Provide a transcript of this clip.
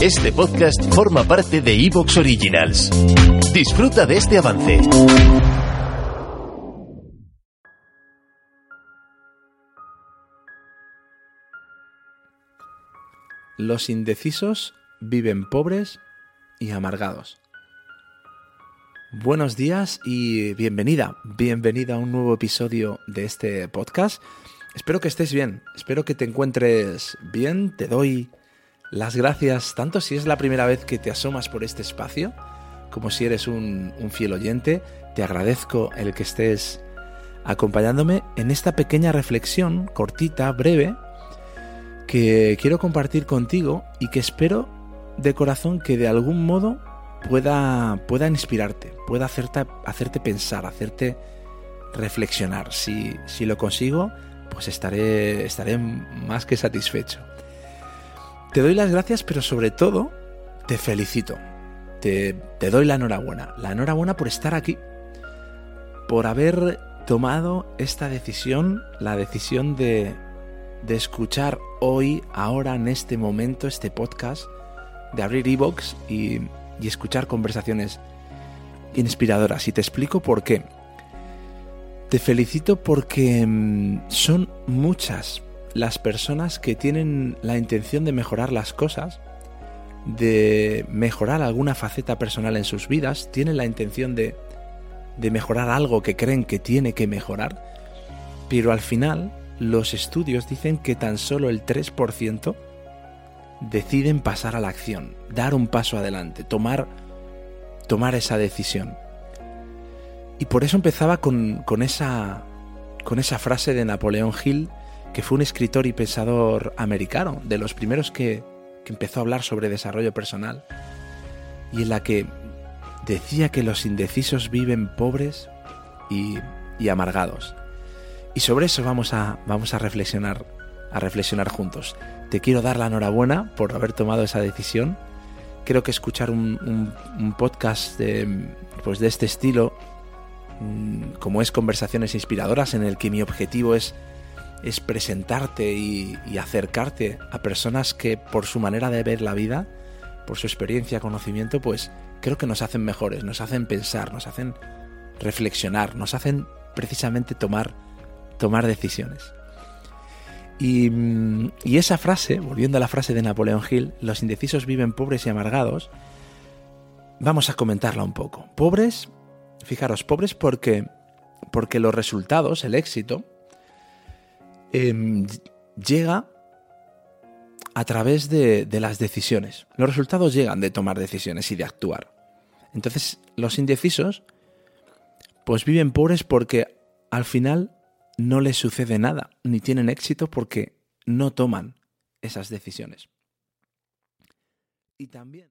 Este podcast forma parte de Evox Originals. Disfruta de este avance. Los indecisos viven pobres y amargados. Buenos días y bienvenida, bienvenida a un nuevo episodio de este podcast. Espero que estés bien, espero que te encuentres bien, te doy las gracias tanto si es la primera vez que te asomas por este espacio, como si eres un, fiel oyente, te agradezco el que estés acompañándome en esta pequeña reflexión cortita, breve, que quiero compartir contigo y que espero de corazón que de algún modo pueda, pueda inspirarte, pueda hacerte, hacerte pensar, hacerte reflexionar. Si, si lo consigo, pues estaré, estaré más que satisfecho. Te doy las gracias, pero sobre todo te felicito. Te, doy la enhorabuena. La enhorabuena por estar aquí. Por haber tomado esta decisión, la decisión de, de escuchar hoy, ahora, en este momento, este podcast, de abrir Evox y, y escuchar conversaciones inspiradoras. Y te explico por qué. Te felicito porque mm, son muchas las personas que tienen la intención de mejorar las cosas, de mejorar alguna faceta personal en sus vidas, tienen la intención de, de mejorar algo que creen que tiene que mejorar, pero al final los estudios dicen que tan solo el 3% deciden pasar a la acción, dar un paso adelante, tomar, tomar esa decisión. Y por eso empezaba con, con, esa, con esa frase de Napoleón Hill, que fue un escritor y pensador americano, de los primeros que, que empezó a hablar sobre desarrollo personal, y en la que decía que los indecisos viven pobres y, y amargados. Y sobre eso vamos a, vamos a reflexionar, a reflexionar juntos. Te quiero dar la enhorabuena por haber tomado esa decisión. Creo que escuchar un, un, podcast de, pues de este estilo, mm, como es Conversaciones Inspiradoras, en el que mi objetivo es, es presentarte y, acercarte a personas que por su manera de ver la vida, por su experiencia, conocimiento, pues creo que nos hacen mejores, nos hacen pensar, nos hacen reflexionar, nos hacen precisamente tomar, tomar decisiones. Y, y, esa frase, volviendo a la frase de Napoleón Hill, los indecisos viven pobres y amargados, vamos a comentarla un poco. Pobres, fijaros, pobres porque, porque los resultados, el éxito, eh, llega a través de, de las decisiones. Los resultados llegan de tomar decisiones y de actuar. Entonces, los indecisos, pues viven pobres porque al final no les sucede nada, ni tienen éxito porque no toman esas decisiones. Y también...